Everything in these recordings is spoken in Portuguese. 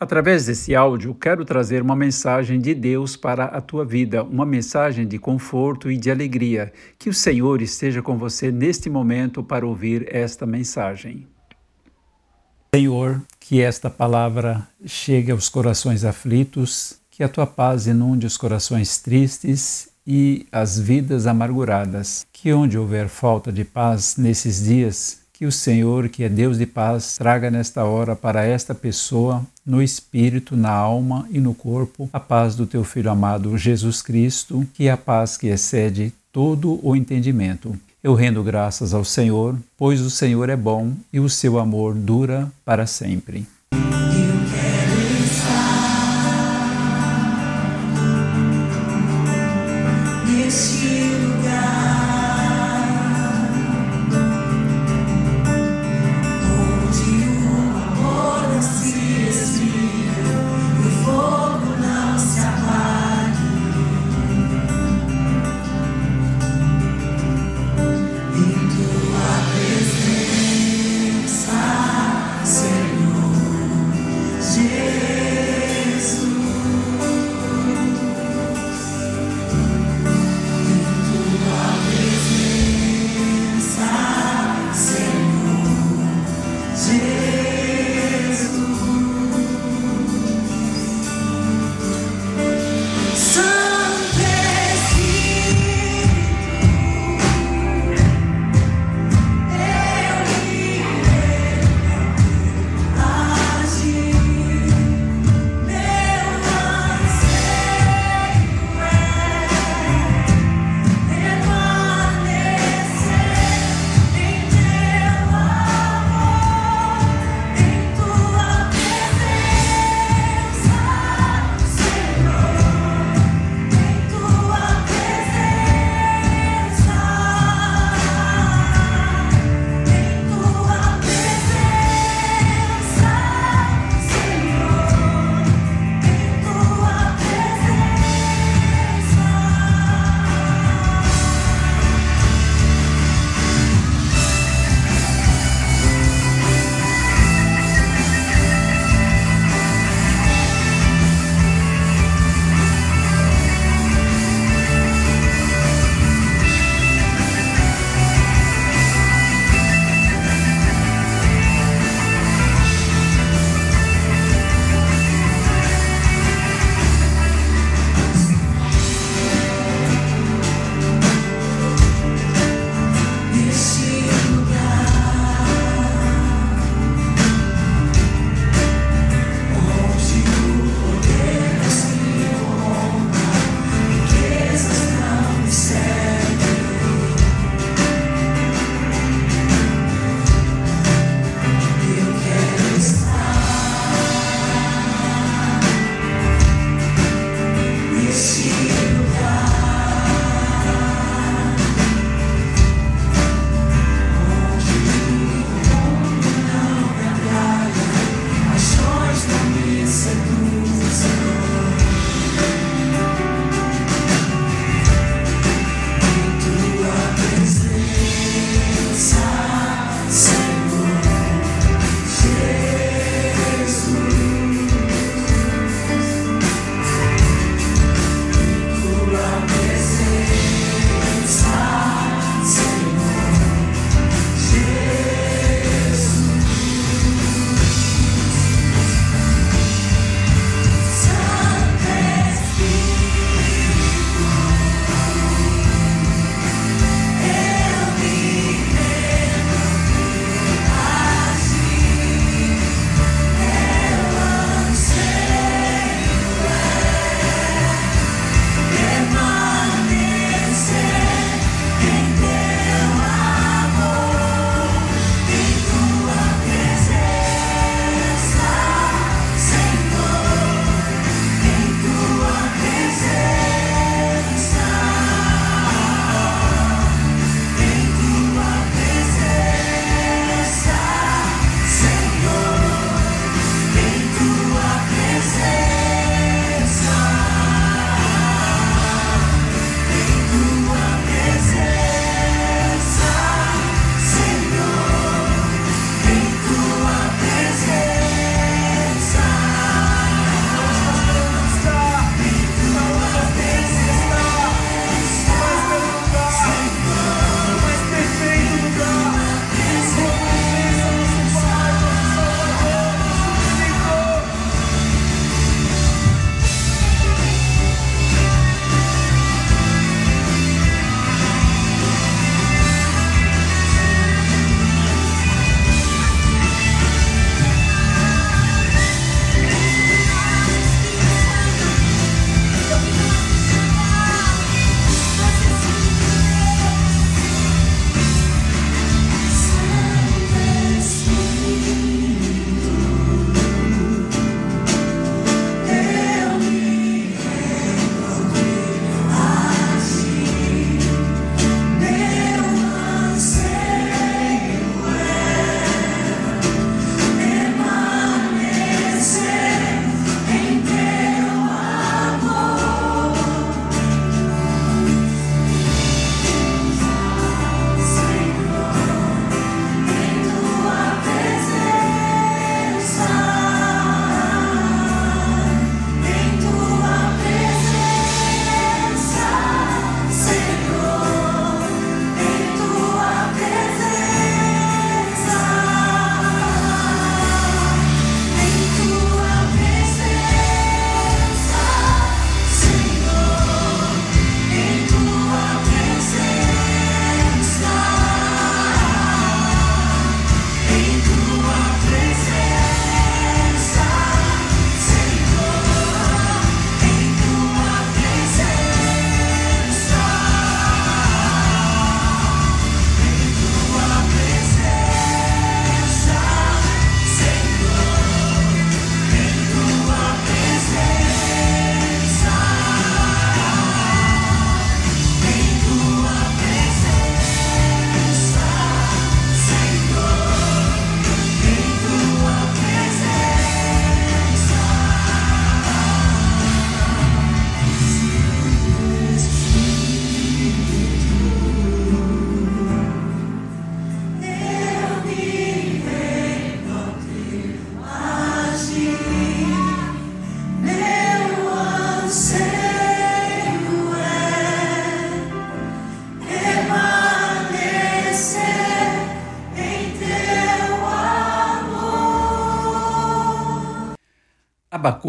Através desse áudio, quero trazer uma mensagem de Deus para a tua vida, uma mensagem de conforto e de alegria. Que o Senhor esteja com você neste momento para ouvir esta mensagem. Senhor, que esta palavra chegue aos corações aflitos, que a tua paz inunde os corações tristes e as vidas amarguradas. Que onde houver falta de paz nesses dias, que o Senhor, que é Deus de paz, traga nesta hora para esta pessoa, no espírito, na alma e no corpo, a paz do teu Filho amado Jesus Cristo, que é a paz que excede todo o entendimento. Eu rendo graças ao Senhor, pois o Senhor é bom e o seu amor dura para sempre.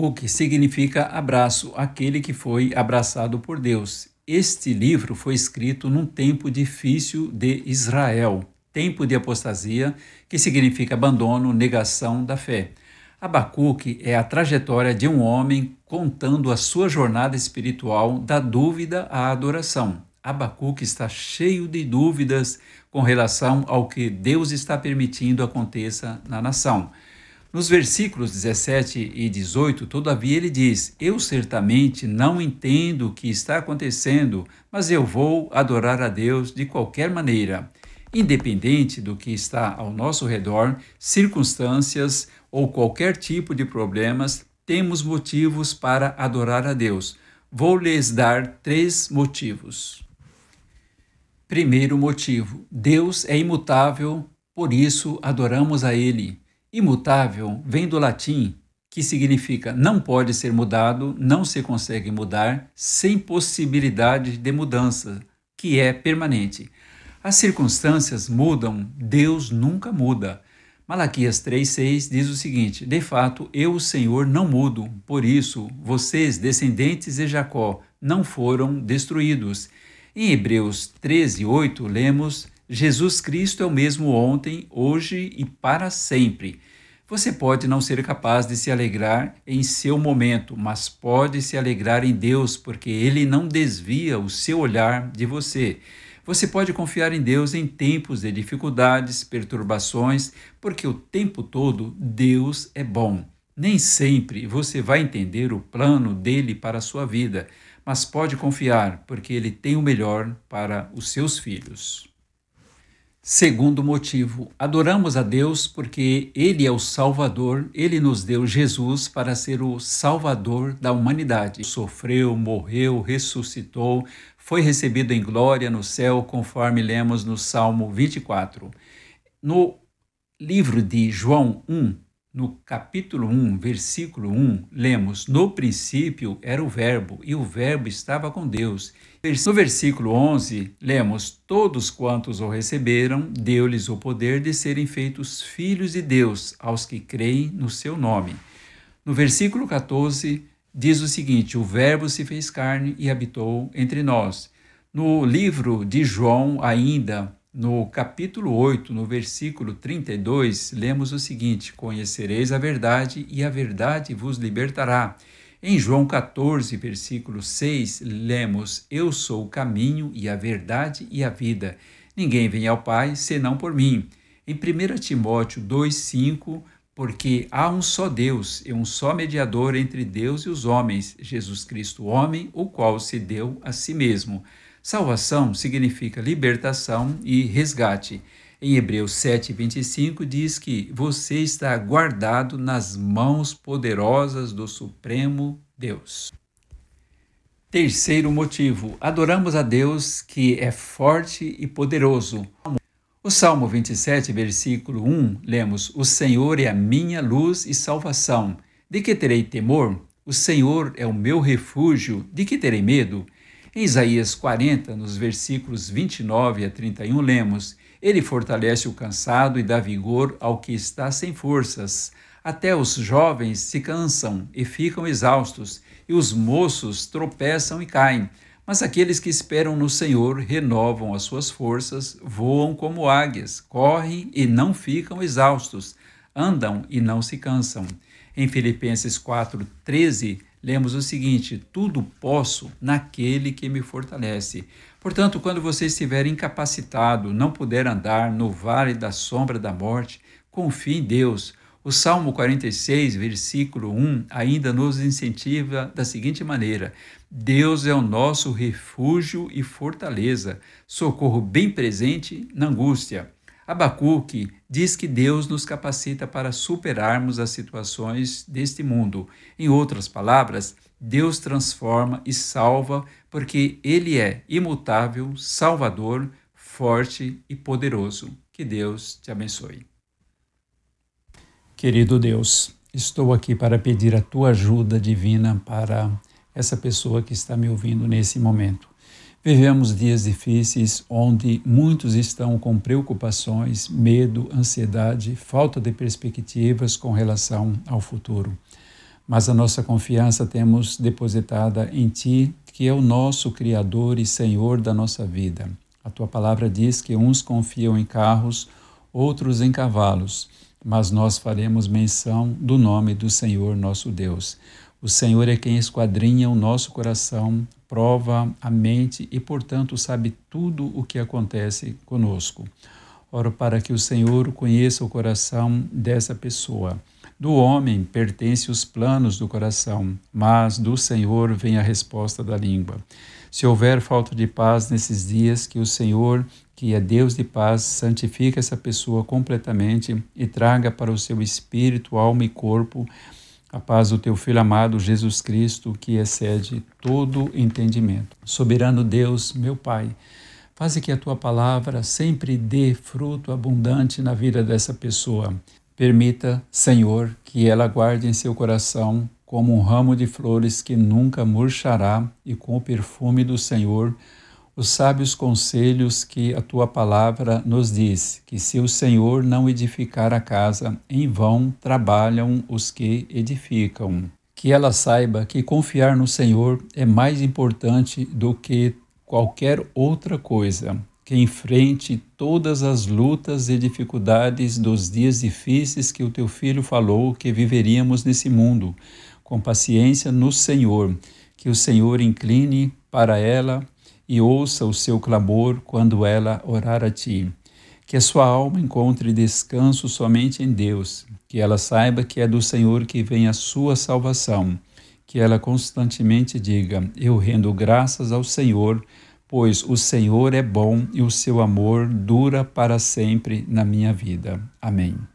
Abacuque significa abraço, aquele que foi abraçado por Deus. Este livro foi escrito num tempo difícil de Israel, tempo de apostasia, que significa abandono, negação da fé. Abacuque é a trajetória de um homem contando a sua jornada espiritual da dúvida à adoração. Abacuque está cheio de dúvidas com relação ao que Deus está permitindo aconteça na nação. Nos versículos 17 e 18, todavia, ele diz: Eu certamente não entendo o que está acontecendo, mas eu vou adorar a Deus de qualquer maneira. Independente do que está ao nosso redor, circunstâncias ou qualquer tipo de problemas, temos motivos para adorar a Deus. Vou lhes dar três motivos. Primeiro motivo: Deus é imutável, por isso adoramos a Ele. Imutável vem do latim, que significa não pode ser mudado, não se consegue mudar, sem possibilidade de mudança, que é permanente. As circunstâncias mudam, Deus nunca muda. Malaquias 3,6 diz o seguinte: De fato, eu, o Senhor, não mudo, por isso, vocês, descendentes de Jacó, não foram destruídos. Em Hebreus 13:8 lemos: Jesus Cristo é o mesmo ontem, hoje e para sempre. Você pode não ser capaz de se alegrar em seu momento, mas pode se alegrar em Deus, porque ele não desvia o seu olhar de você. Você pode confiar em Deus em tempos de dificuldades, perturbações, porque o tempo todo Deus é bom. Nem sempre você vai entender o plano dele para a sua vida, mas pode confiar, porque ele tem o melhor para os seus filhos. Segundo motivo, adoramos a Deus porque Ele é o Salvador, Ele nos deu Jesus para ser o Salvador da humanidade. Sofreu, morreu, ressuscitou, foi recebido em glória no céu, conforme lemos no Salmo 24. No livro de João 1, no capítulo 1, versículo 1, lemos: No princípio era o Verbo, e o Verbo estava com Deus. No versículo 11, lemos: Todos quantos o receberam, deu-lhes o poder de serem feitos filhos de Deus, aos que creem no seu nome. No versículo 14, diz o seguinte: O Verbo se fez carne e habitou entre nós. No livro de João, ainda no capítulo 8, no versículo 32, lemos o seguinte: Conhecereis a verdade e a verdade vos libertará. Em João 14, versículo 6, lemos: Eu sou o caminho e a verdade e a vida. Ninguém vem ao Pai senão por mim. Em 1 Timóteo 2,5, porque há um só Deus e um só mediador entre Deus e os homens, Jesus Cristo, homem, o qual se deu a si mesmo Salvação significa libertação e resgate. Em Hebreus 7,25 diz que você está guardado nas mãos poderosas do Supremo Deus. Terceiro motivo: adoramos a Deus que é forte e poderoso. O Salmo 27, versículo 1, lemos: O Senhor é a minha luz e salvação. De que terei temor? O Senhor é o meu refúgio. De que terei medo? Em Isaías 40, nos versículos 29 a 31, lemos: Ele fortalece o cansado e dá vigor ao que está sem forças. Até os jovens se cansam e ficam exaustos, e os moços tropeçam e caem. Mas aqueles que esperam no Senhor renovam as suas forças, voam como águias, correm e não ficam exaustos, andam e não se cansam. Em Filipenses 4:13 lemos o seguinte: tudo posso naquele que me fortalece. Portanto, quando você estiver incapacitado, não puder andar no vale da sombra da morte, confie em Deus. O Salmo 46, versículo 1, ainda nos incentiva da seguinte maneira: Deus é o nosso refúgio e fortaleza, socorro bem presente na angústia. Abacuque diz que Deus nos capacita para superarmos as situações deste mundo. Em outras palavras, Deus transforma e salva porque Ele é imutável, salvador, forte e poderoso. Que Deus te abençoe. Querido Deus, estou aqui para pedir a tua ajuda divina para essa pessoa que está me ouvindo nesse momento. Vivemos dias difíceis onde muitos estão com preocupações, medo, ansiedade, falta de perspectivas com relação ao futuro. mas a nossa confiança temos depositada em Ti, que é o nosso Criador e Senhor da nossa vida. A Tua palavra diz que uns confiam em carros, outros em cavalos, mas nós faremos menção do nome do Senhor nosso Deus. O Senhor é quem esquadrinha o nosso coração, prova a mente e, portanto, sabe tudo o que acontece conosco. Oro para que o Senhor conheça o coração dessa pessoa. Do homem pertence os planos do coração, mas do Senhor vem a resposta da língua. Se houver falta de paz nesses dias, que o Senhor, que é Deus de paz, santifique essa pessoa completamente e traga para o seu espírito, alma e corpo a paz do teu Filho amado Jesus Cristo, que excede todo entendimento. Soberano Deus, meu Pai, faze que a tua palavra sempre dê fruto abundante na vida dessa pessoa. Permita, Senhor, que ela guarde em seu coração como um ramo de flores que nunca murchará e com o perfume do Senhor os sábios conselhos que a tua palavra nos diz, que se o Senhor não edificar a casa, em vão trabalham os que edificam. Que ela saiba que confiar no Senhor é mais importante do que qualquer outra coisa. Que enfrente todas as lutas e dificuldades dos dias difíceis que o teu filho falou que viveríamos nesse mundo, com paciência no Senhor. Que o Senhor incline para ela e ouça o seu clamor quando ela orar a ti. Que a sua alma encontre descanso somente em Deus, que ela saiba que é do Senhor que vem a sua salvação, que ela constantemente diga: Eu rendo graças ao Senhor, pois o Senhor é bom e o seu amor dura para sempre na minha vida. Amém.